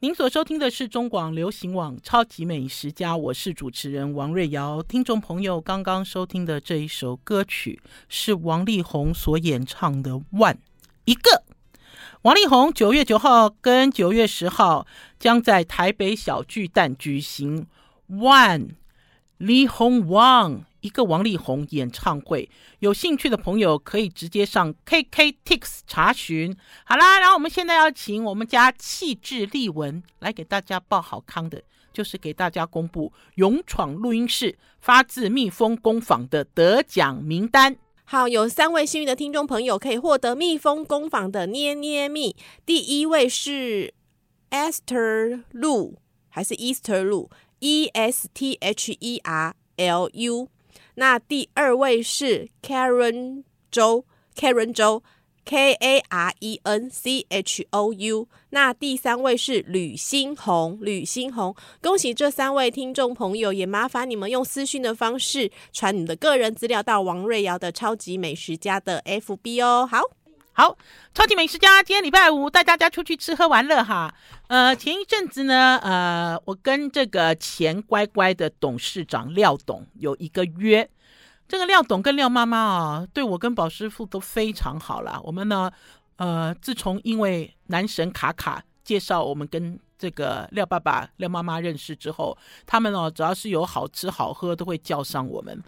您所收听的是中广流行网《超级美食家》，我是主持人王瑞瑶。听众朋友刚刚收听的这一首歌曲是王力宏所演唱的《One》，一个。王力宏九月九号跟九月十号将在台北小巨蛋举行《One》，力宏 One。一个王力宏演唱会，有兴趣的朋友可以直接上 KKTIX 查询。好啦，然后我们现在要请我们家气质丽文来给大家报好康的，就是给大家公布勇闯录音室发自蜜蜂工坊的得奖名单。好，有三位幸运的听众朋友可以获得蜜蜂工坊的捏捏蜜。第一位是 Esther Lu，还是 Easter Lu？E S T H E R L U。那第二位是 Karen 周，Karen 周，K A R E N C H O U。那第三位是吕新红，吕新红，恭喜这三位听众朋友，也麻烦你们用私讯的方式传你的个人资料到王瑞瑶的超级美食家的 FB 哦。好。好，超级美食家，今天礼拜五带大家出去吃喝玩乐哈。呃，前一阵子呢，呃，我跟这个钱乖乖的董事长廖董有一个约。这个廖董跟廖妈妈啊，对我跟宝师傅都非常好啦。我们呢，呃，自从因为男神卡卡介绍我们跟这个廖爸爸、廖妈妈认识之后，他们哦，只要是有好吃好喝，都会叫上我们。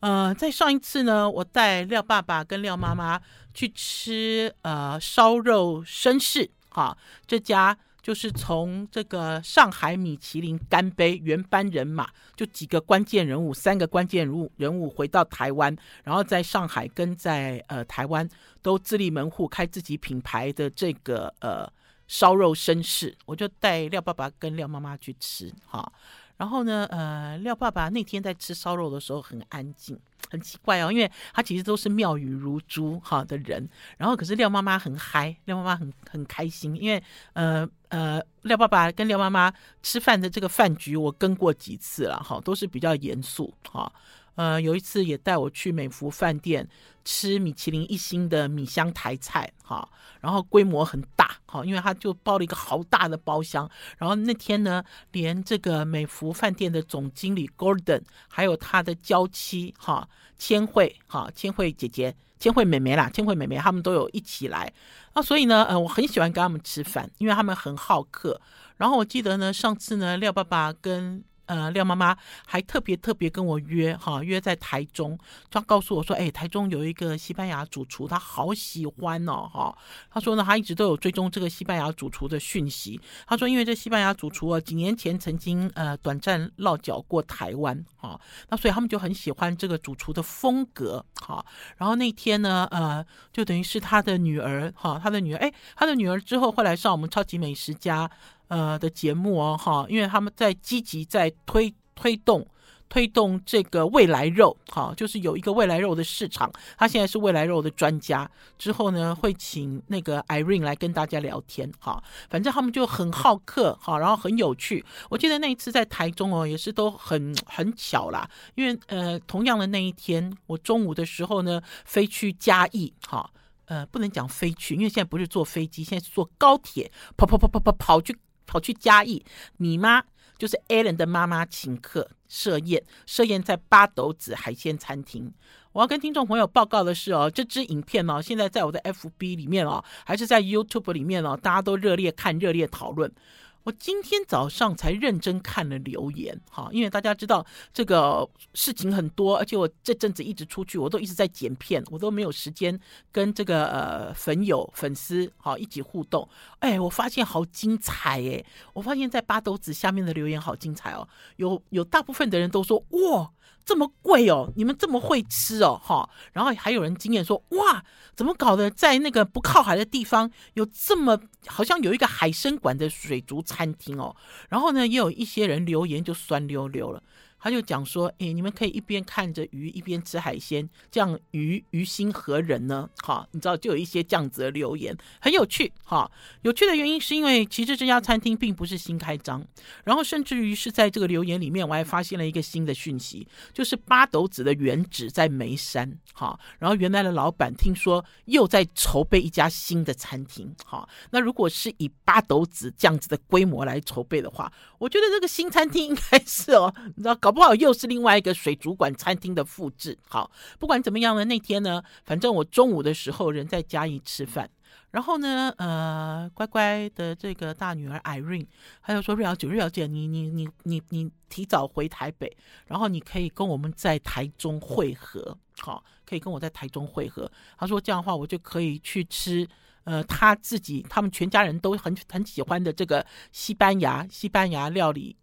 呃，在上一次呢，我带廖爸爸跟廖妈妈去吃呃烧肉绅士，哈，这家就是从这个上海米其林干杯原班人马，就几个关键人物，三个关键人物人物回到台湾，然后在上海跟在呃台湾都自立门户开自己品牌的这个呃烧肉绅士，我就带廖爸爸跟廖妈妈去吃，哈。然后呢，呃，廖爸爸那天在吃烧肉的时候很安静，很奇怪哦，因为他其实都是妙语如珠哈的人。然后可是廖妈妈很嗨，廖妈妈很很开心，因为呃呃，廖爸爸跟廖妈妈吃饭的这个饭局我跟过几次了哈，都是比较严肃哈。呃，有一次也带我去美福饭店吃米其林一星的米香台菜，哈，然后规模很大，哈，因为他就包了一个好大的包厢，然后那天呢，连这个美福饭店的总经理 Gordon，还有他的娇妻，哈，千惠，哈，千惠姐姐，千惠妹妹啦，千惠妹妹，他们都有一起来，啊，所以呢，呃，我很喜欢跟他们吃饭，因为他们很好客，然后我记得呢，上次呢，廖爸爸跟呃，廖妈妈还特别特别跟我约哈，约在台中，她告诉我说，哎，台中有一个西班牙主厨，他好喜欢哦，哈。她说呢，她一直都有追踪这个西班牙主厨的讯息。她说，因为这西班牙主厨啊，几年前曾经呃短暂落脚过台湾，哈，那所以他们就很喜欢这个主厨的风格，哈。然后那天呢，呃，就等于是他的女儿，哈，他的女儿，哎，他的女儿之后会来上我们超级美食家。呃的节目哦，哈，因为他们在积极在推推动推动这个未来肉，哈，就是有一个未来肉的市场，他现在是未来肉的专家，之后呢会请那个 Irene 来跟大家聊天，哈，反正他们就很好客，哈，然后很有趣。我记得那一次在台中哦，也是都很很巧啦，因为呃，同样的那一天，我中午的时候呢飞去嘉义，哈，呃，不能讲飞去，因为现在不是坐飞机，现在是坐高铁，跑跑跑跑跑跑去。跑去嘉义，你妈就是 Alan 的妈妈请客设宴，设宴在八斗子海鲜餐厅。我要跟听众朋友报告的是哦，这支影片哦，现在在我的 FB 里面哦，还是在 YouTube 里面哦，大家都热烈看、热烈讨论。我今天早上才认真看了留言，哈，因为大家知道这个事情很多，而且我这阵子一直出去，我都一直在剪片，我都没有时间跟这个呃粉友、粉丝好一起互动。哎，我发现好精彩哎！我发现在八斗子下面的留言好精彩哦，有有大部分的人都说哇。这么贵哦，你们这么会吃哦，哈，然后还有人经验说，哇，怎么搞的，在那个不靠海的地方有这么好像有一个海参馆的水族餐厅哦，然后呢，也有一些人留言就酸溜溜了，他就讲说：“哎，你们可以一边看着鱼，一边吃海鲜，这样鱼于心何忍呢？”哈，你知道，就有一些这样子的留言，很有趣。哈，有趣的原因是因为其实这家餐厅并不是新开张，然后甚至于是在这个留言里面，我还发现了一个新的讯息，就是八斗子的原址在眉山。哈，然后原来的老板听说又在筹备一家新的餐厅。哈，那如果是以八斗子这样子的规模来筹备的话，我觉得这个新餐厅应该是哦，你知道搞。不好又是另外一个水族馆餐厅的复制。好，不管怎么样呢，那天呢，反正我中午的时候人在嘉义吃饭，然后呢，呃，乖乖的这个大女儿 Irene，还有说瑞瑶姐，瑞瑶姐，你你你你你提早回台北，然后你可以跟我们在台中会合，好，可以跟我在台中会合。他说这样的话，我就可以去吃，呃，他自己他们全家人都很很喜欢的这个西班牙西班牙料理。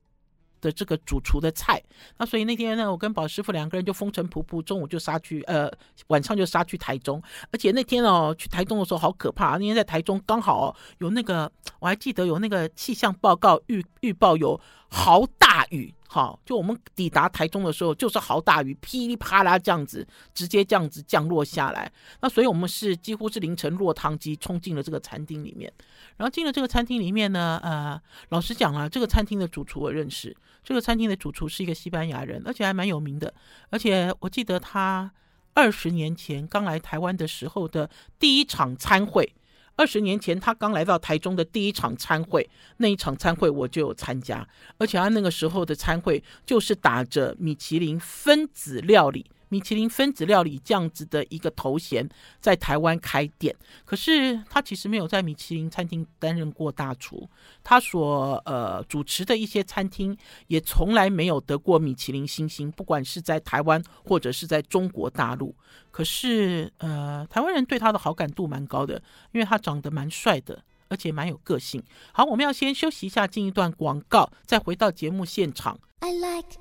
的这个主厨的菜，那所以那天呢，我跟宝师傅两个人就风尘仆仆，中午就杀去，呃，晚上就杀去台中。而且那天哦，去台中的时候好可怕，那天在台中刚好，有那个，我还记得有那个气象报告预预报有豪大雨。好，就我们抵达台中的时候，就是豪大雨，噼里啪啦这样子，直接这样子降落下来。那所以我们是几乎是凌晨落汤鸡，冲进了这个餐厅里面。然后进了这个餐厅里面呢，呃，老实讲啊，这个餐厅的主厨我认识，这个餐厅的主厨是一个西班牙人，而且还蛮有名的。而且我记得他二十年前刚来台湾的时候的第一场餐会。二十年前，他刚来到台中的第一场餐会，那一场餐会我就有参加，而且他那个时候的餐会就是打着米其林分子料理。米其林分子料理这样子的一个头衔，在台湾开店，可是他其实没有在米其林餐厅担任过大厨，他所呃主持的一些餐厅也从来没有得过米其林星星，不管是在台湾或者是在中国大陆。可是呃，台湾人对他的好感度蛮高的，因为他长得蛮帅的，而且蛮有个性。好，我们要先休息一下，进一段广告，再回到节目现场。I like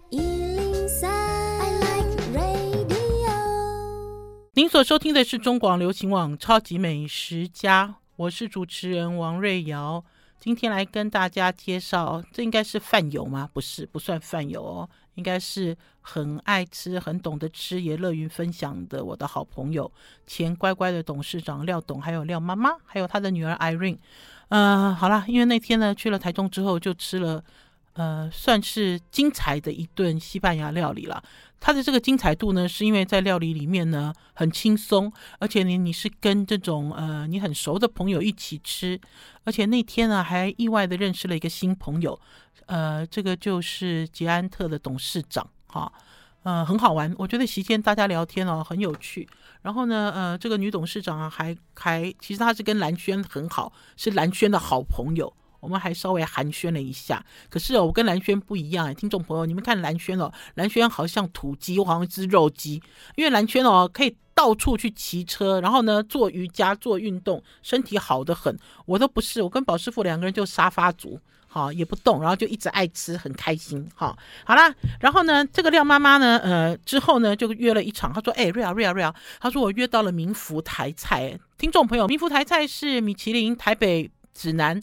您所收听的是中广流行网《超级美食家》，我是主持人王瑞瑶。今天来跟大家介绍，这应该是饭友吗？不是，不算饭友哦，应该是很爱吃、很懂得吃，也乐于分享的我的好朋友，前乖乖的董事长廖董，还有廖妈妈，还有他的女儿 Irene。呃，好啦，因为那天呢去了台中之后，就吃了。呃，算是精彩的一顿西班牙料理了。它的这个精彩度呢，是因为在料理里面呢很轻松，而且呢你是跟这种呃你很熟的朋友一起吃，而且那天呢还意外的认识了一个新朋友，呃，这个就是捷安特的董事长哈，呃，很好玩，我觉得席间大家聊天哦很有趣。然后呢，呃，这个女董事长啊还还其实她是跟蓝轩很好，是蓝轩的好朋友。我们还稍微寒暄了一下，可是哦，我跟兰萱不一样哎，听众朋友，你们看兰萱哦，兰萱好像土鸡，我好像一只肉鸡，因为兰萱哦可以到处去骑车，然后呢做瑜伽做运动，身体好得很。我都不是，我跟宝师傅两个人就沙发族，好也不动，然后就一直爱吃，很开心。好，好啦，然后呢，这个廖妈妈呢，呃，之后呢就约了一场，她说，哎，瑞啊瑞啊瑞啊，她说我约到了民福台菜，听众朋友，民福台菜是米其林台北指南。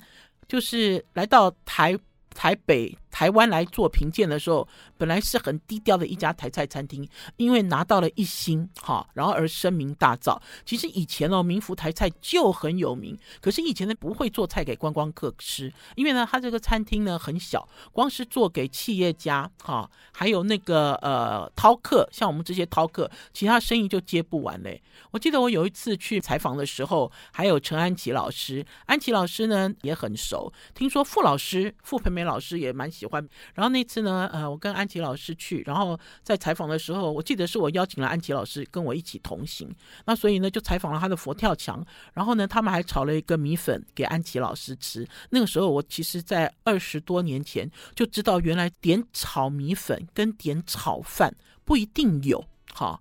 就是来到台台北台湾来做评鉴的时候，本来是很低调的一家台菜餐厅，因为拿到了一星，哈，然后而声名大噪。其实以前哦，民福台菜就很有名，可是以前呢不会做菜给观光客吃，因为呢，他这个餐厅呢很小，光是做给企业家，哈，还有那个呃饕客，像我们这些饕客，其他生意就接不完嘞。我记得我有一次去采访的时候，还有陈安琪老师，安琪老师呢也很熟，听说傅老师傅培梅老师也蛮喜欢。然后那次呢，呃，我跟安琪老师去，然后在采访的时候，我记得是我邀请了安琪老师跟我一起同行，那所以呢就采访了他的佛跳墙，然后呢他们还炒了一个米粉给安琪老师吃。那个时候我其实，在二十多年前就知道，原来点炒米粉跟点炒饭不一定有，哈，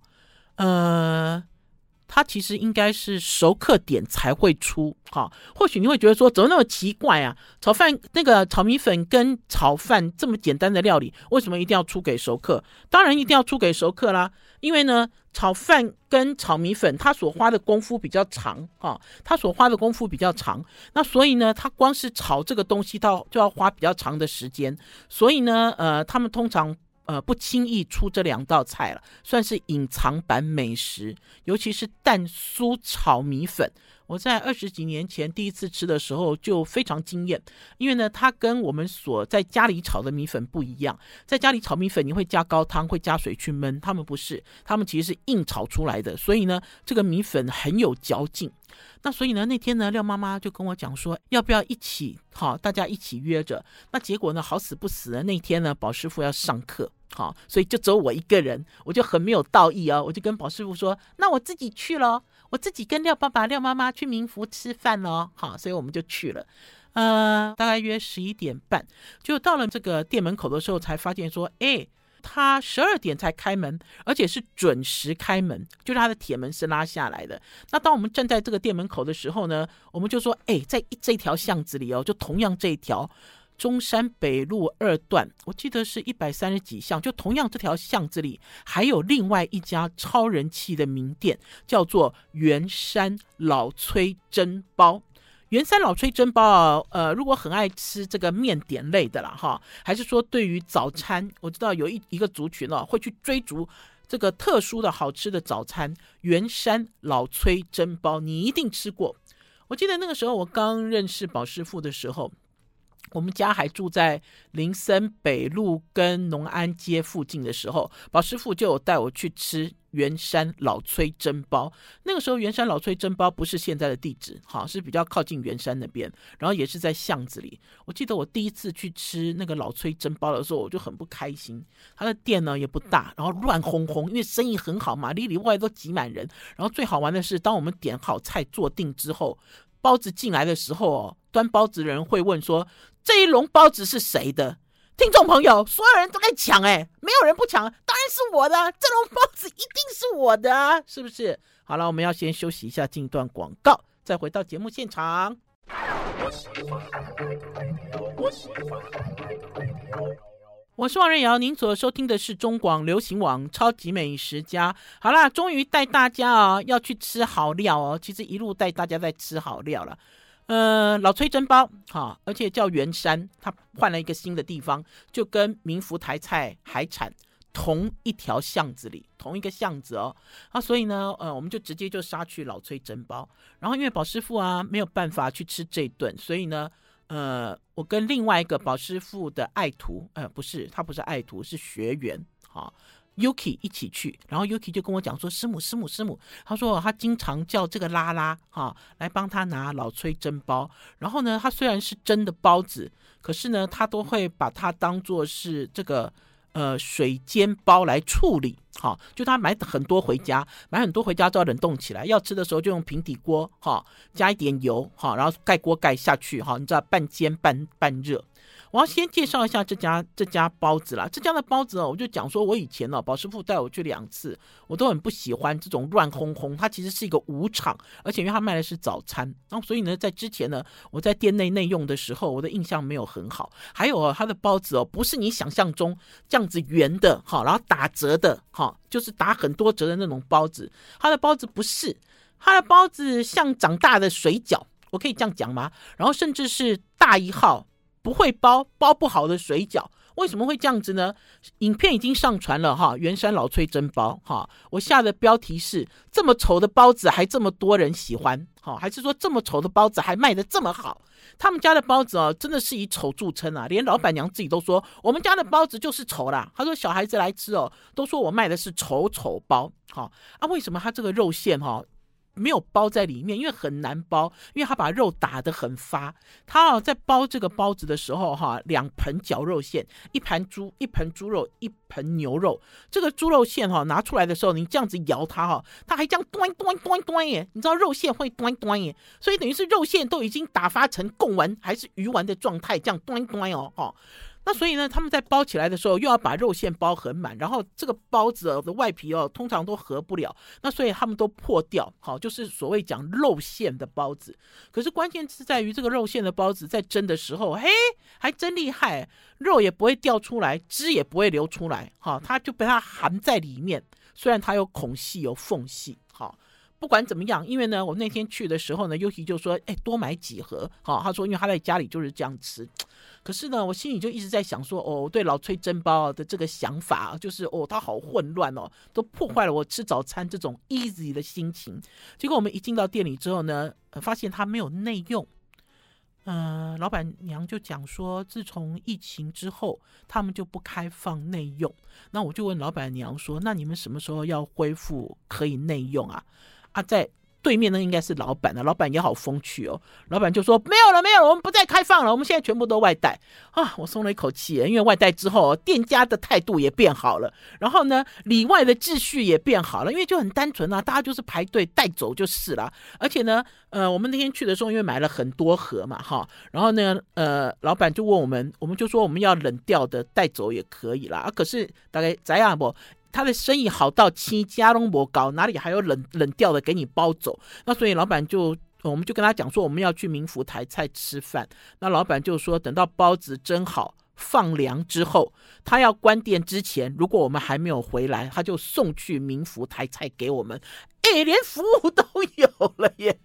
呃。它其实应该是熟客点才会出，哈，或许你会觉得说怎么那么奇怪啊？炒饭那个炒米粉跟炒饭这么简单的料理，为什么一定要出给熟客？当然一定要出给熟客啦，因为呢，炒饭跟炒米粉它所花的功夫比较长，哈，它所花的功夫比较长，那所以呢，它光是炒这个东西，到就要花比较长的时间，所以呢，呃，他们通常。呃不轻易出这两道菜了，算是隐藏版美食，尤其是蛋酥炒米粉。我在二十几年前第一次吃的时候就非常惊艳，因为呢，它跟我们所在家里炒的米粉不一样。在家里炒米粉，你会加高汤，会加水去焖，他们不是，他们其实是硬炒出来的，所以呢，这个米粉很有嚼劲。那所以呢，那天呢，廖妈妈就跟我讲说，要不要一起，好，大家一起约着。那结果呢，好死不死的那天呢，宝师傅要上课，好，所以就只有我一个人，我就很没有道义哦，我就跟宝师傅说，那我自己去咯。我自己跟廖爸爸、廖妈妈去明福吃饭哦，好，所以我们就去了。呃，大概约十一点半，就到了这个店门口的时候，才发现说，哎，他十二点才开门，而且是准时开门，就是他的铁门是拉下来的。那当我们站在这个店门口的时候呢，我们就说，哎，在这条巷子里哦，就同样这一条。中山北路二段，我记得是一百三十几巷，就同样这条巷子里，还有另外一家超人气的名店，叫做圆山老崔蒸包。圆山老崔蒸包啊，呃，如果很爱吃这个面点类的啦，哈，还是说对于早餐，我知道有一一个族群哦，会去追逐这个特殊的好吃的早餐。圆山老崔蒸包，你一定吃过。我记得那个时候我刚认识宝师傅的时候。我们家还住在林森北路跟农安街附近的时候，宝师傅就有带我去吃圆山老崔蒸包。那个时候，圆山老崔蒸包不是现在的地址，哈，是比较靠近圆山那边，然后也是在巷子里。我记得我第一次去吃那个老崔蒸包的时候，我就很不开心。他的店呢也不大，然后乱哄哄，因为生意很好嘛，里里外外都挤满人。然后最好玩的是，当我们点好菜坐定之后，包子进来的时候哦，端包子的人会问说：“这一笼包子是谁的？”听众朋友，所有人都在抢，哎，没有人不抢，当然是我的，这笼包子一定是我的，是不是？好了，我们要先休息一下，进段广告，再回到节目现场。我是王瑞瑶，您所收听的是中广流行网《超级美食家》。好啦，终于带大家哦，要去吃好料哦。其实一路带大家在吃好料了。呃，老崔蒸包，哈，而且叫圆山，他换了一个新的地方，就跟明福台菜海产同一条巷子里，同一个巷子哦。啊，所以呢，呃，我们就直接就杀去老崔蒸包。然后因为宝师傅啊没有办法去吃这顿，所以呢。呃，我跟另外一个宝师傅的爱徒，呃，不是，他不是爱徒，是学员，哈，Yuki 一起去，然后 Yuki 就跟我讲说，师母，师母，师母，他说他经常叫这个拉拉，哈，来帮他拿老崔蒸包，然后呢，他虽然是蒸的包子，可是呢，他都会把它当做是这个。呃，水煎包来处理，好，就他买很多回家，买很多回家之后冷冻起来，要吃的时候就用平底锅，哈，加一点油，哈，然后盖锅盖下去，哈，你知道半煎半半热。我要先介绍一下这家这家包子啦，这家的包子哦，我就讲说，我以前呢，宝师傅带我去两次，我都很不喜欢这种乱哄哄，它其实是一个武场，而且因为它卖的是早餐，然后所以呢，在之前呢，我在店内内用的时候，我的印象没有很好。还有哦，它的包子哦，不是你想象中这样子圆的，哈，然后打折的，哈，就是打很多折的那种包子，它的包子不是，它的包子像长大的水饺，我可以这样讲吗？然后甚至是大一号。不会包包不好的水饺，为什么会这样子呢？影片已经上传了哈，圆山老崔蒸包哈，我下的标题是这么丑的包子还这么多人喜欢，哈，还是说这么丑的包子还卖得这么好？他们家的包子哦，真的是以丑著称啊，连老板娘自己都说我们家的包子就是丑啦。他说小孩子来吃哦，都说我卖的是丑丑包，好啊，为什么他这个肉馅哈？没有包在里面，因为很难包，因为他把肉打得很发。他啊，在包这个包子的时候，哈，两盆绞肉馅，一盘猪，一盆猪肉，一盆牛肉。这个猪肉馅哈，拿出来的时候，你这样子摇它哈，它还这样端端端端耶。你知道肉馅会端端耶，所以等于是肉馅都已经打发成贡丸还是鱼丸的状态，这样端端哦，哈。那所以呢，他们在包起来的时候，又要把肉馅包很满，然后这个包子的外皮哦，通常都合不了，那所以他们都破掉，好，就是所谓讲肉馅的包子。可是关键是在于这个肉馅的包子在蒸的时候，嘿，还真厉害，肉也不会掉出来，汁也不会流出来，好，它就被它含在里面，虽然它有孔隙有缝隙，不管怎么样，因为呢，我那天去的时候呢，优琪就说：“哎，多买几盒。”好，他说，因为他在家里就是这样吃。可是呢，我心里就一直在想说：“哦，对老崔蒸包的这个想法，就是哦，他好混乱哦，都破坏了我吃早餐这种 easy 的心情。”结果我们一进到店里之后呢，发现他没有内用。嗯、老板娘就讲说，自从疫情之后，他们就不开放内用。那我就问老板娘说：“那你们什么时候要恢复可以内用啊？”啊，在。对面呢，应该是老板了，老板也好风趣哦。老板就说，没有了，没有了，我们不再开放了，我们现在全部都外带啊。我松了一口气，因为外带之后，店家的态度也变好了，然后呢，里外的秩序也变好了，因为就很单纯啊，大家就是排队带走就是了。而且呢，呃，我们那天去的时候，因为买了很多盒嘛，哈，然后呢，呃，老板就问我们，我们就说我们要冷掉的带走也可以啦。啊，可是大概怎样不？他的生意好到七家都没搞，哪里还有冷冷掉的给你包走？那所以老板就，我们就跟他讲说，我们要去民福台菜吃饭。那老板就说，等到包子蒸好放凉之后，他要关店之前，如果我们还没有回来，他就送去民福台菜给我们。哎，连服务都有了耶！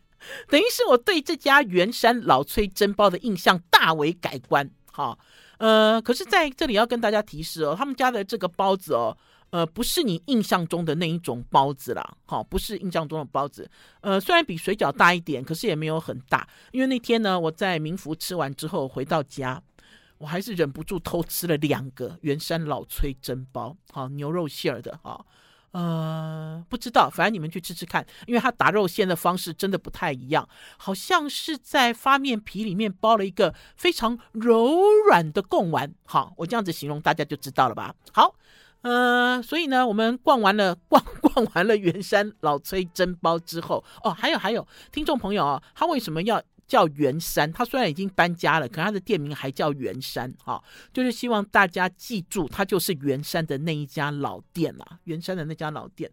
等于是我对这家圆山老崔蒸包的印象大为改观。哈，呃，可是在这里要跟大家提示哦，他们家的这个包子哦。呃，不是你印象中的那一种包子啦，好，不是印象中的包子。呃，虽然比水饺大一点，可是也没有很大。因为那天呢，我在民福吃完之后回到家，我还是忍不住偷吃了两个圆山老崔蒸包，好，牛肉馅儿的，哈，呃，不知道，反正你们去吃吃看，因为它打肉馅的方式真的不太一样，好像是在发面皮里面包了一个非常柔软的贡丸，好，我这样子形容大家就知道了吧？好。呃，所以呢，我们逛完了逛 逛完了圆山老崔蒸包之后，哦，还有还有，听众朋友啊，他为什么要叫圆山？他虽然已经搬家了，可他的店名还叫圆山，哈、就是希望大家记住，他就是圆山的那一家老店啦，圆山的那家老店。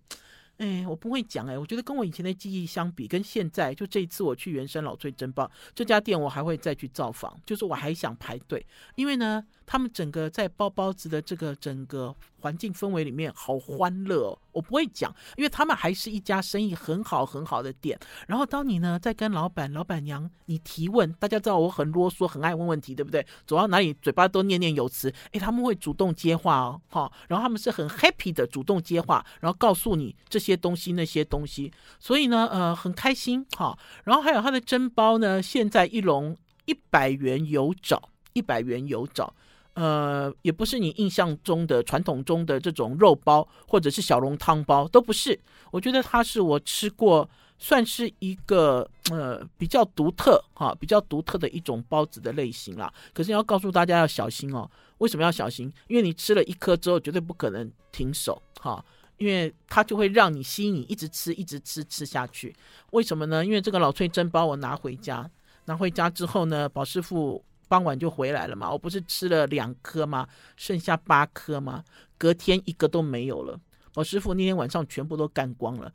哎，我不会讲哎，我觉得跟我以前的记忆相比，跟现在就这一次我去圆山老崔蒸包这家店，我还会再去造访，就是我还想排队，因为呢，他们整个在包包子的这个整个。环境氛围里面好欢乐哦，我不会讲，因为他们还是一家生意很好很好的店。然后当你呢在跟老板、老板娘你提问，大家知道我很啰嗦，很爱问问题，对不对？走到哪里嘴巴都念念有词，诶，他们会主动接话哦，哈。然后他们是很 happy 的主动接话，然后告诉你这些东西那些东西，所以呢，呃，很开心哈。然后还有他的蒸包呢，现在一笼一百元有找，一百元有找。呃，也不是你印象中的传统中的这种肉包，或者是小笼汤包，都不是。我觉得它是我吃过算是一个呃比较独特哈，比较独特的一种包子的类型啦。可是要告诉大家要小心哦，为什么要小心？因为你吃了一颗之后，绝对不可能停手哈，因为它就会让你吸引你一直吃，一直吃吃下去。为什么呢？因为这个老崔蒸包我拿回家，拿回家之后呢，宝师傅。傍晚就回来了嘛，我不是吃了两颗吗？剩下八颗吗？隔天一个都没有了。我师傅那天晚上全部都干光了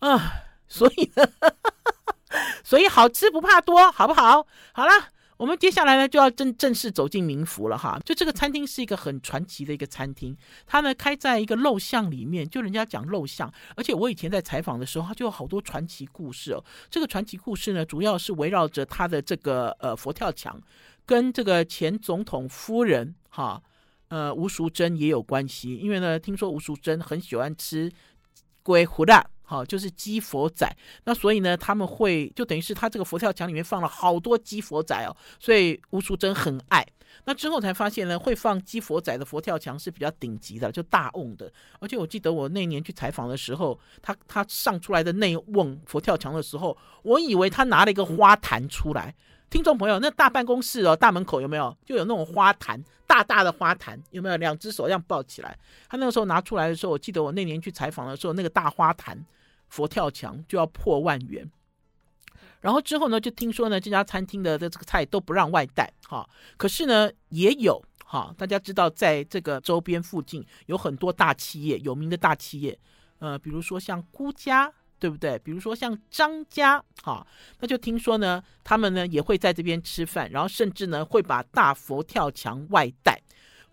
啊！所以呢，所以好吃不怕多，好不好？好了，我们接下来呢就要正正式走进明福了哈。就这个餐厅是一个很传奇的一个餐厅，它呢开在一个陋巷里面，就人家讲陋巷，而且我以前在采访的时候，它就有好多传奇故事哦。这个传奇故事呢，主要是围绕着它的这个呃佛跳墙。跟这个前总统夫人哈，呃吴淑珍也有关系，因为呢，听说吴淑珍很喜欢吃龟胡辣，哈，就是鸡佛仔，那所以呢，他们会就等于是他这个佛跳墙里面放了好多鸡佛仔哦，所以吴淑珍很爱。那之后才发现呢，会放鸡佛仔的佛跳墙是比较顶级的，就大瓮的。而且我记得我那年去采访的时候，他他上出来的那瓮佛跳墙的时候，我以为他拿了一个花坛出来。听众朋友，那大办公室哦，大门口有没有就有那种花坛，大大的花坛有没有？两只手这样抱起来。他那个时候拿出来的时候，我记得我那年去采访的时候，那个大花坛佛跳墙就要破万元。然后之后呢，就听说呢，这家餐厅的的这个菜都不让外带哈。可是呢，也有哈，大家知道，在这个周边附近有很多大企业，有名的大企业，呃，比如说像孤家。对不对？比如说像张家，哈，那就听说呢，他们呢也会在这边吃饭，然后甚至呢会把大佛跳墙外带。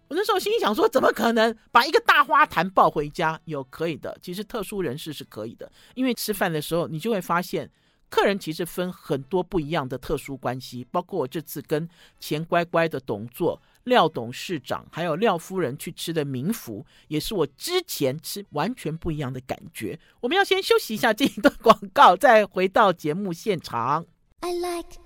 我那时候心里想说，怎么可能把一个大花坛抱回家？有可以的，其实特殊人士是可以的，因为吃饭的时候你就会发现，客人其实分很多不一样的特殊关系，包括我这次跟钱乖乖的董座廖董事长，还有廖夫人去吃的明福，也是我之前吃完全不一样的感觉。我们要先休息一下这一段广告，再回到节目现场。I like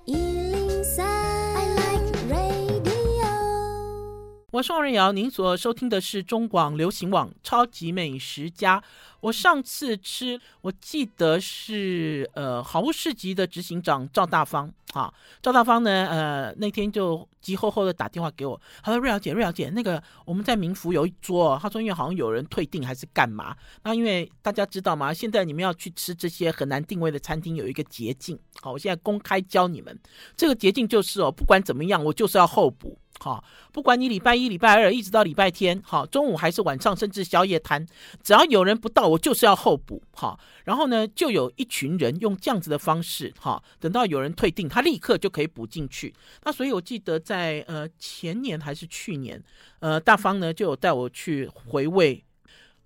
宋瑞瑶，您所收听的是中广流行网《超级美食家》。我上次吃，我记得是呃好物市集的执行长赵大方啊。赵大方呢，呃那天就急吼吼的打电话给我，他说：“瑞瑶姐，瑞瑶姐，那个我们在民福有一桌，他说因为好像有人退订还是干嘛？那因为大家知道吗？现在你们要去吃这些很难定位的餐厅，有一个捷径。好，我现在公开教你们，这个捷径就是哦，不管怎么样，我就是要候补。”好，不管你礼拜一、礼拜二一直到礼拜天，好，中午还是晚上，甚至宵夜摊，只要有人不到，我就是要候补。好，然后呢，就有一群人用这样子的方式，哈，等到有人退订，他立刻就可以补进去。那所以我记得在呃前年还是去年，呃，大方呢就有带我去回味。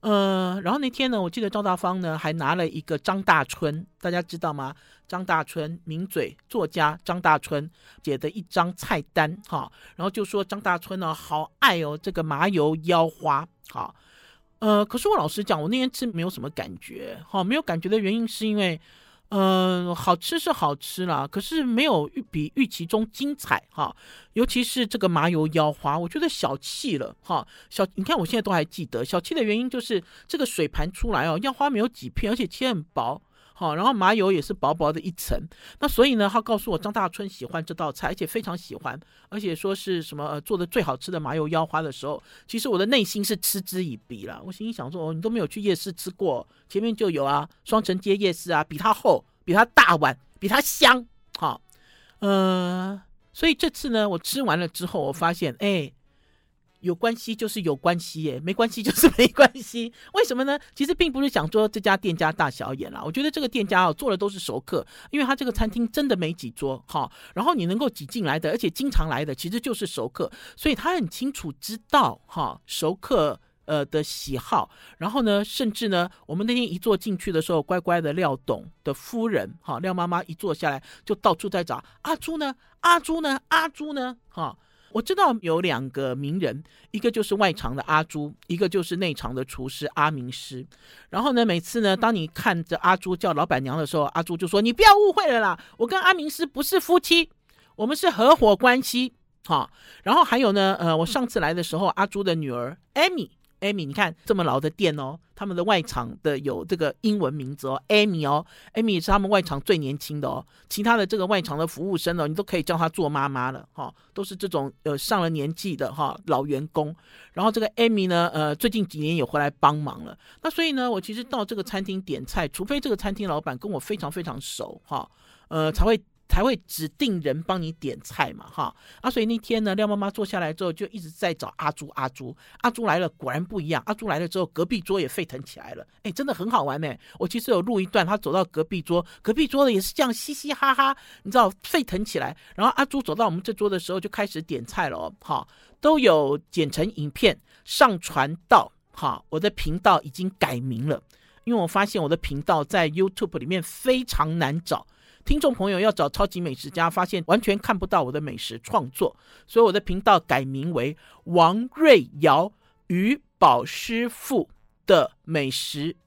呃，然后那天呢，我记得赵大方呢还拿了一个张大春，大家知道吗？张大春，名嘴作家张大春写的一张菜单，哈，然后就说张大春呢好爱哦这个麻油腰花，哈，呃，可是我老实讲，我那天吃没有什么感觉，哈，没有感觉的原因是因为。嗯、好吃是好吃啦，可是没有预比预期中精彩哈。尤其是这个麻油腰花，我觉得小气了哈。小，你看我现在都还记得，小气的原因就是这个水盘出来哦，腰花没有几片，而且切很薄。好，然后麻油也是薄薄的一层，那所以呢，他告诉我张大春喜欢这道菜，而且非常喜欢，而且说是什么呃做的最好吃的麻油腰花的时候，其实我的内心是嗤之以鼻了。我心里想说，哦，你都没有去夜市吃过，前面就有啊，双城街夜市啊，比它厚，比它大碗，比它香。好，呃，所以这次呢，我吃完了之后，我发现，哎。有关系就是有关系耶，没关系就是 没关系。为什么呢？其实并不是想说这家店家大小眼啦。我觉得这个店家哦做的都是熟客，因为他这个餐厅真的没几桌哈。然后你能够挤进来的，而且经常来的，其实就是熟客，所以他很清楚知道哈熟客呃的喜好。然后呢，甚至呢，我们那天一坐进去的时候，乖乖的廖董的夫人哈廖妈妈一坐下来，就到处在找阿朱呢，阿朱呢，阿朱呢，哈。我知道有两个名人，一个就是外场的阿朱，一个就是内场的厨师阿明师。然后呢，每次呢，当你看着阿朱叫老板娘的时候，阿朱就说：“你不要误会了啦，我跟阿明师不是夫妻，我们是合伙关系。”哈，然后还有呢，呃，我上次来的时候，阿朱的女儿艾米。Amy，你看这么老的店哦，他们的外场的有这个英文名字哦，Amy 哦，Amy 是他们外场最年轻的哦，其他的这个外场的服务生哦，你都可以叫她做妈妈了哈，都是这种呃上了年纪的哈老员工。然后这个 Amy 呢，呃，最近几年也回来帮忙了。那所以呢，我其实到这个餐厅点菜，除非这个餐厅老板跟我非常非常熟哈，呃，才会。才会指定人帮你点菜嘛，哈啊，所以那天呢，廖妈妈坐下来之后就一直在找阿朱，阿朱，阿朱来了，果然不一样。阿朱来了之后，隔壁桌也沸腾起来了，哎，真的很好玩呢。我其实有录一段，他走到隔壁桌，隔壁桌的也是这样嘻嘻哈哈，你知道沸腾起来。然后阿朱走到我们这桌的时候，就开始点菜了哦，哈，都有剪成影片上传到哈我的频道，已经改名了，因为我发现我的频道在 YouTube 里面非常难找。听众朋友要找超级美食家，发现完全看不到我的美食创作，所以我的频道改名为王瑞瑶与宝师傅的美食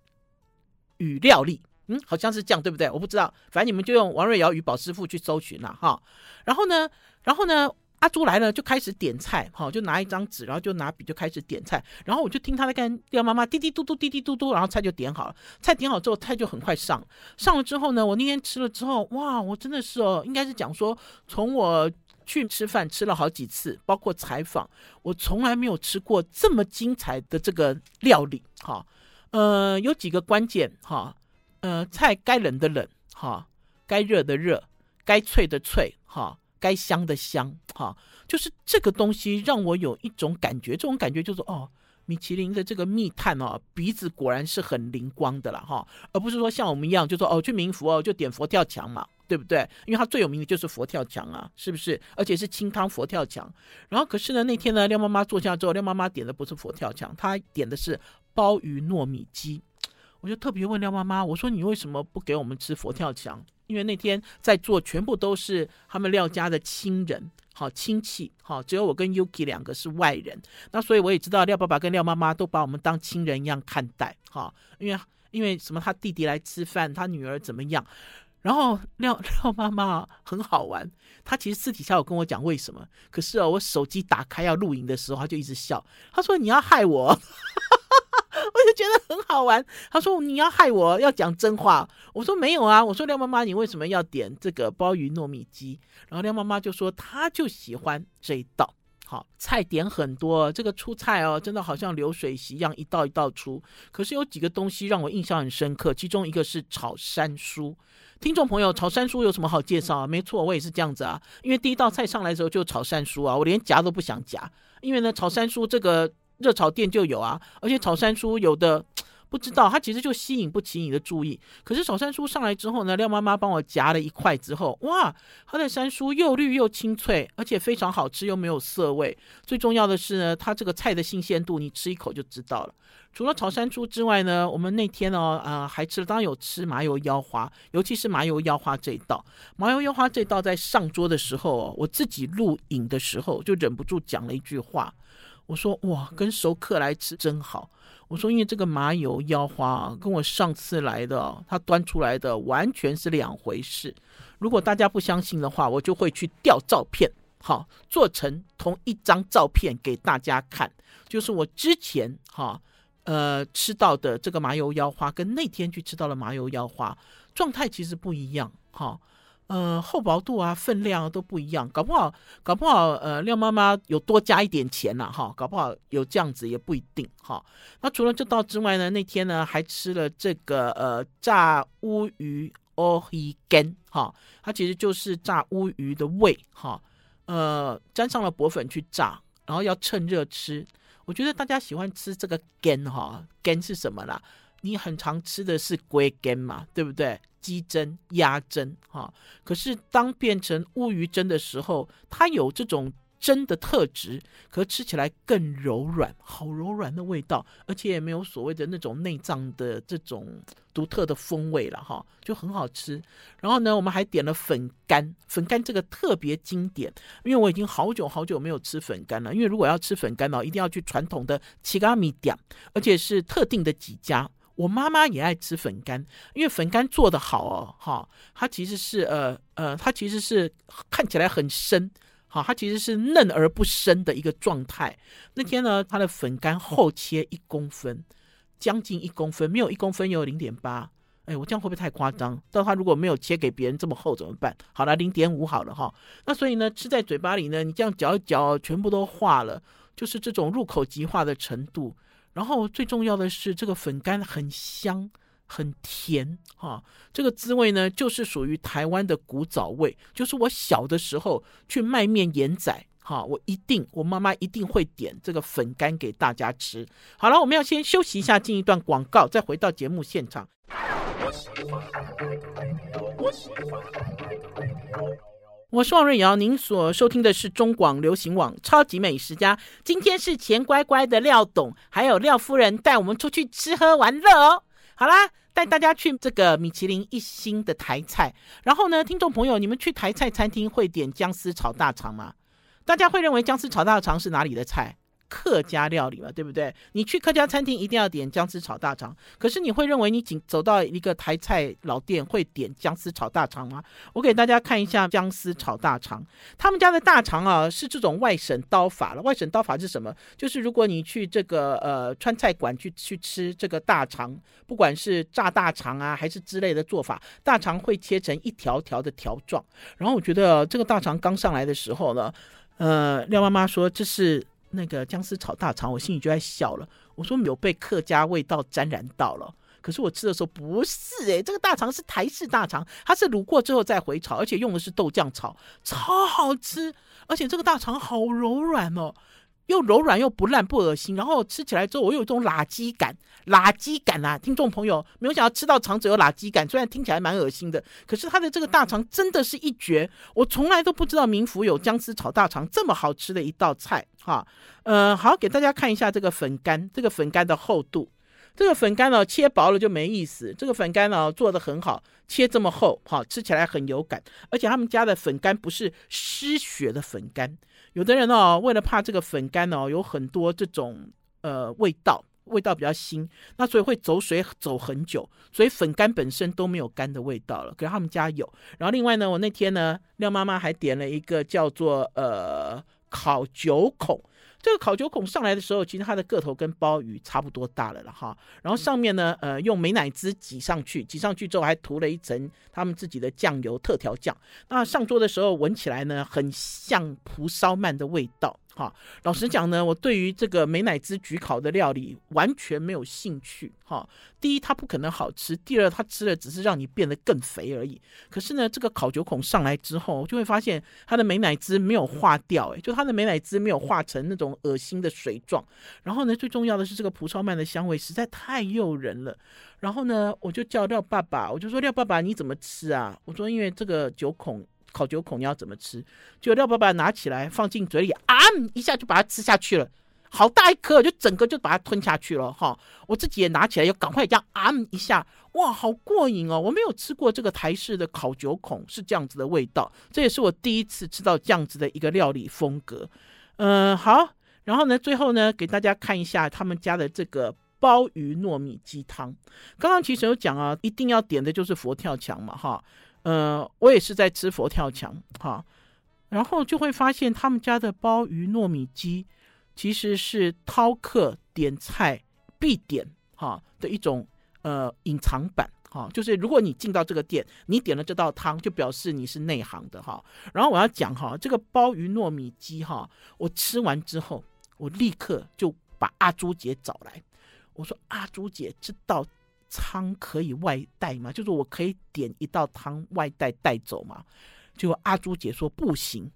与料理。嗯，好像是这样，对不对？我不知道，反正你们就用王瑞瑶与宝师傅去搜寻了哈。然后呢，然后呢？阿朱来了，就开始点菜，哈，就拿一张纸，然后就拿笔就开始点菜，然后我就听他在跟廖妈妈滴滴嘟嘟滴滴嘟嘟，然后菜就点好了，菜点好之后，菜就很快上，上了之后呢，我那天吃了之后，哇，我真的是哦，应该是讲说，从我去吃饭吃了好几次，包括采访，我从来没有吃过这么精彩的这个料理，哈，呃，有几个关键，哈，呃，菜该冷的冷，哈，该热的热，该脆的脆，哈。该香的香，哈，就是这个东西让我有一种感觉，这种感觉就是哦，米其林的这个密探哦，鼻子果然是很灵光的了哈，而不是说像我们一样，就说哦去民福哦就点佛跳墙嘛，对不对？因为它最有名的就是佛跳墙啊，是不是？而且是清汤佛跳墙。然后可是呢，那天呢，廖妈妈坐下之后，廖妈妈点的不是佛跳墙，她点的是鲍鱼糯米鸡。我就特别问廖妈妈，我说你为什么不给我们吃佛跳墙？因为那天在座全部都是他们廖家的亲人，好亲戚，好只有我跟 Yuki 两个是外人。那所以我也知道廖爸爸跟廖妈妈都把我们当亲人一样看待，哈，因为因为什么？他弟弟来吃饭，他女儿怎么样？然后廖 廖妈妈很好玩，她其实私底下有跟我讲为什么。可是哦，我手机打开要录影的时候，她就一直笑，她说你要害我。我就觉得很好玩。他说：“你要害我，要讲真话。”我说：“没有啊。”我说：“廖妈妈，你为什么要点这个鲍鱼糯米鸡？”然后廖妈妈就说：“她就喜欢这一道。好，菜点很多，这个出菜哦，真的好像流水席一样，一道一道出。可是有几个东西让我印象很深刻，其中一个是炒山蔬。听众朋友，炒山蔬有什么好介绍啊？没错，我也是这样子啊。因为第一道菜上来的时候就炒山蔬啊，我连夹都不想夹，因为呢，炒山蔬这个。热炒店就有啊，而且炒山蔬有的 不知道，它其实就吸引不起你的注意。可是炒山蔬上来之后呢，廖妈妈帮我夹了一块之后，哇，它的山蔬又绿又清脆，而且非常好吃，又没有涩味。最重要的是呢，它这个菜的新鲜度，你吃一口就知道了。除了炒山蔬之外呢，我们那天呢，呃，还吃了，当然有吃麻油腰花，尤其是麻油腰花这一道。麻油腰花这道在上桌的时候哦，我自己录影的时候就忍不住讲了一句话。我说哇，跟熟客来吃真好。我说因为这个麻油腰花啊，跟我上次来的他端出来的完全是两回事。如果大家不相信的话，我就会去调照片，好，做成同一张照片给大家看。就是我之前哈呃吃到的这个麻油腰花，跟那天去吃到的麻油腰花状态其实不一样哈。呃，厚薄度啊，分量啊都不一样，搞不好，搞不好，呃，廖妈妈有多加一点钱呐，哈，搞不好有这样子也不一定，哈。那除了这道之外呢，那天呢还吃了这个呃炸乌鱼欧黑根，哈，它其实就是炸乌鱼的胃，哈，呃，沾上了薄粉去炸，然后要趁热吃。我觉得大家喜欢吃这个根，哈，根是什么啦？你很常吃的是龟根嘛，对不对？鸡胗、鸭胗，哈，可是当变成乌鱼胗的时候，它有这种胗的特质，可吃起来更柔软，好柔软的味道，而且也没有所谓的那种内脏的这种独特的风味了，哈，就很好吃。然后呢，我们还点了粉干，粉干这个特别经典，因为我已经好久好久没有吃粉干了，因为如果要吃粉干呢，一定要去传统的七咖米店，而且是特定的几家。我妈妈也爱吃粉干，因为粉干做得好哦，哈，它其实是呃呃，它其实是看起来很深，好，它其实是嫩而不生的一个状态。那天呢，它的粉干厚切一公分，将近一公分，没有一公分有零点八，哎，我这样会不会太夸张？到它如果没有切给别人这么厚怎么办？好了，零点五好了哈。那所以呢，吃在嘴巴里呢，你这样嚼一嚼，全部都化了，就是这种入口即化的程度。然后最重要的是，这个粉干很香，很甜，哈，这个滋味呢，就是属于台湾的古早味，就是我小的时候去卖面延仔，哈，我一定，我妈妈一定会点这个粉干给大家吃。好了，我们要先休息一下，进一段广告，再回到节目现场。我是王瑞瑶，您所收听的是中广流行网《超级美食家》。今天是钱乖乖的廖董，还有廖夫人带我们出去吃喝玩乐哦。好啦，带大家去这个米其林一星的台菜。然后呢，听众朋友，你们去台菜餐厅会点姜丝炒大肠吗？大家会认为姜丝炒大肠是哪里的菜？客家料理嘛，对不对？你去客家餐厅一定要点姜丝炒大肠，可是你会认为你仅走到一个台菜老店会点姜丝炒大肠吗？我给大家看一下姜丝炒大肠，他们家的大肠啊是这种外省刀法了。外省刀法是什么？就是如果你去这个呃川菜馆去去吃这个大肠，不管是炸大肠啊还是之类的做法，大肠会切成一条条的条状。然后我觉得这个大肠刚上来的时候呢，呃，廖妈妈说这是。那个姜丝炒大肠，我心里就在笑了。我说有被客家味道沾染到了，可是我吃的时候不是诶，这个大肠是台式大肠，它是卤过之后再回炒，而且用的是豆酱炒，超好吃。而且这个大肠好柔软哦，又柔软又不烂不恶心，然后吃起来之后我有一种垃圾感，垃圾感啊！听众朋友，没有想到吃到肠子有垃圾感，虽然听起来蛮恶心的，可是它的这个大肠真的是一绝，我从来都不知道明福有姜丝炒大肠这么好吃的一道菜哈。呃，好，给大家看一下这个粉干，这个粉干的厚度。这个粉干呢，切薄了就没意思。这个粉干呢，做的很好，切这么厚，好，吃起来很有感。而且他们家的粉干不是失血的粉干。有的人哦，为了怕这个粉干哦，有很多这种呃味道，味道比较腥，那所以会走水走很久，所以粉干本身都没有干的味道了。可是他们家有。然后另外呢，我那天呢，廖妈妈还点了一个叫做呃烤九孔。这个烤九孔上来的时候，其实它的个头跟鲍鱼差不多大了了哈。然后上面呢，呃，用美乃滋挤上去，挤上去之后还涂了一层他们自己的酱油特调酱。那上桌的时候闻起来呢，很像蒲烧鳗的味道。哈，老实讲呢，我对于这个美乃滋焗烤的料理完全没有兴趣。哈，第一它不可能好吃，第二它吃了只是让你变得更肥而已。可是呢，这个烤九孔上来之后，就会发现它的美乃滋没有化掉，诶，就它的美乃滋没有化成那种恶心的水状。然后呢，最重要的是这个蒲烧鳗的香味实在太诱人了。然后呢，我就叫廖爸爸，我就说廖爸爸你怎么吃啊？我说因为这个九孔。烤九孔你要怎么吃？就廖爸爸拿起来放进嘴里，啊，一下就把它吃下去了，好大一颗，就整个就把它吞下去了哈。我自己也拿起来，要赶快这样啊一下，哇，好过瘾哦！我没有吃过这个台式的烤九孔是这样子的味道，这也是我第一次吃到这样子的一个料理风格。嗯，好，然后呢，最后呢，给大家看一下他们家的这个鲍鱼糯米鸡汤。刚刚其实有讲啊，一定要点的就是佛跳墙嘛，哈。呃，我也是在吃佛跳墙哈，然后就会发现他们家的鲍鱼糯米鸡其实是饕客点菜必点哈的一种呃隐藏版哈，就是如果你进到这个店，你点了这道汤，就表示你是内行的哈。然后我要讲哈，这个鲍鱼糯米鸡哈，我吃完之后，我立刻就把阿朱姐找来，我说阿朱姐这道。汤可以外带吗？就是我可以点一道汤外带带走吗？就阿朱姐说不行。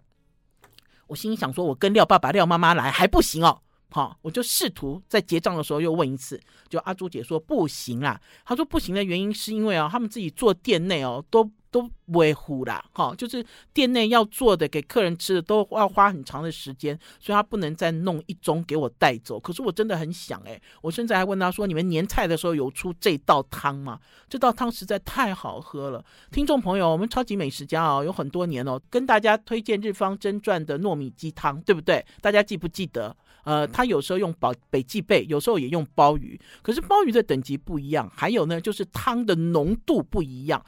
我心想说，我跟廖爸爸、廖妈妈来还不行哦。好，我就试图在结账的时候又问一次，就阿朱姐说不行啦。她说不行的原因是因为啊，他们自己做店内哦都。都维护啦，哈，就是店内要做的给客人吃的都要花很长的时间，所以他不能再弄一盅给我带走。可是我真的很想哎，我甚至还问他说：“你们年菜的时候有出这道汤吗？这道汤实在太好喝了。”听众朋友，我们超级美食家哦，有很多年哦，跟大家推荐日方真传的糯米鸡汤，对不对？大家记不记得？呃，他有时候用宝北极贝，有时候也用鲍鱼，可是鲍鱼的等级不一样，还有呢，就是汤的浓度不一样。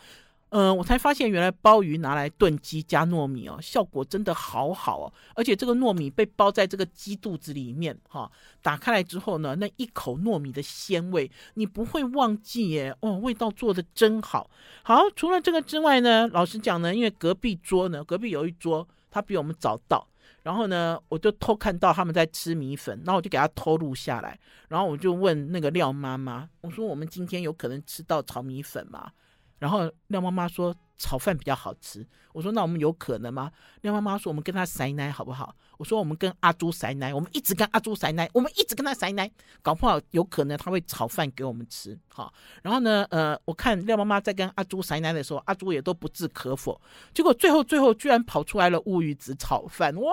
嗯、我才发现原来鲍鱼拿来炖鸡加糯米哦，效果真的好好哦。而且这个糯米被包在这个鸡肚子里面哈、打开来之后呢，那一口糯米的鲜味你不会忘记耶哦，味道做的真好。好，除了这个之外呢，老实讲呢，因为隔壁桌呢，隔壁有一桌他比我们早到，然后呢，我就偷看到他们在吃米粉，然后我就给他偷录下来，然后我就问那个廖妈妈，我说我们今天有可能吃到炒米粉吗？然后廖妈妈说炒饭比较好吃，我说那我们有可能吗？廖妈妈说我们跟他塞奶好不好？我说我们跟阿朱塞奶，我们一直跟阿朱塞奶，我们一直跟他塞奶，搞不好有可能他会炒饭给我们吃。好，然后呢，呃，我看廖妈妈在跟阿朱塞奶的时候，阿朱也都不置可否。结果最后最后居然跑出来了乌鱼子炒饭，哇！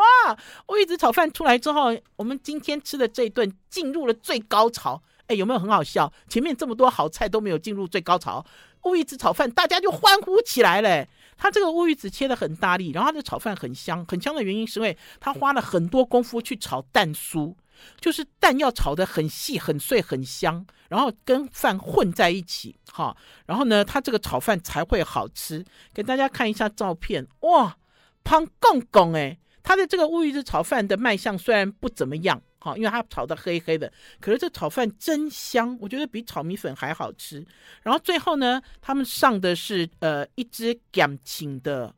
乌鱼子炒饭出来之后，我们今天吃的这一顿进入了最高潮。哎，有没有很好笑？前面这么多好菜都没有进入最高潮。乌鱼子炒饭，大家就欢呼起来了。他这个乌鱼子切得很大力，然后他的炒饭很香，很香的原因是因为他花了很多功夫去炒蛋酥，就是蛋要炒得很细、很碎、很香，然后跟饭混在一起，哈，然后呢，他这个炒饭才会好吃。给大家看一下照片，哇，胖公公哎，他的这个乌鱼子炒饭的卖相虽然不怎么样。好，因为它炒的黑黑的，可是这炒饭真香，我觉得比炒米粉还好吃。然后最后呢，他们上的是呃一只咸青的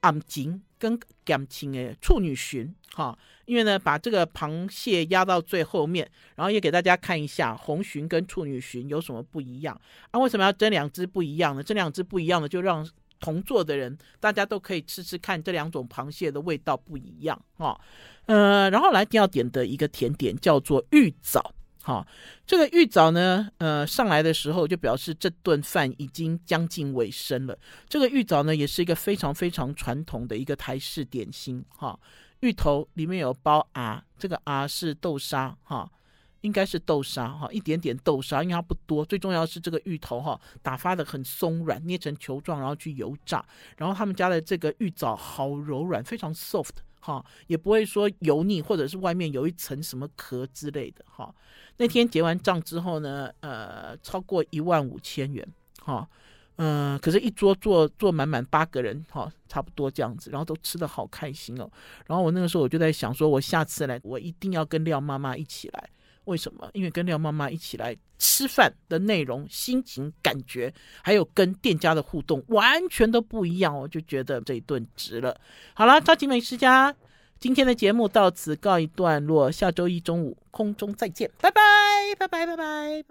昂金跟咸青的处女蟳，哈，因为呢把这个螃蟹压到最后面，然后也给大家看一下红鲟跟处女蟳有什么不一样啊？为什么要蒸两只不一样呢？这两只不一样的就让。同座的人，大家都可以吃吃看这两种螃蟹的味道不一样哈。呃，然后来第二点的一个甜点叫做芋枣。好，这个芋枣呢，呃，上来的时候就表示这顿饭已经将近尾声了。这个芋枣呢，也是一个非常非常传统的一个台式点心。哈，芋头里面有包啊，这个啊是豆沙，哈，应该是豆沙，哈，一点点豆沙，因为它不多。最重要是这个芋头，哈，打发的很松软，捏成球状，然后去油炸。然后他们家的这个芋枣好柔软，非常 soft，哈，也不会说油腻，或者是外面有一层什么壳之类的，哈。那天结完账之后呢，呃，超过一万五千元，哈，嗯，可是，一桌坐坐满满八个人，哈，差不多这样子，然后都吃得好开心哦。然后我那个时候我就在想，说我下次来，我一定要跟廖妈妈一起来。为什么？因为跟廖妈妈一起来吃饭的内容、心情、感觉，还有跟店家的互动，完全都不一样，我就觉得这一顿值了。好了，超级美食家。今天的节目到此告一段落，下周一中午空中再见，拜拜拜拜，拜拜。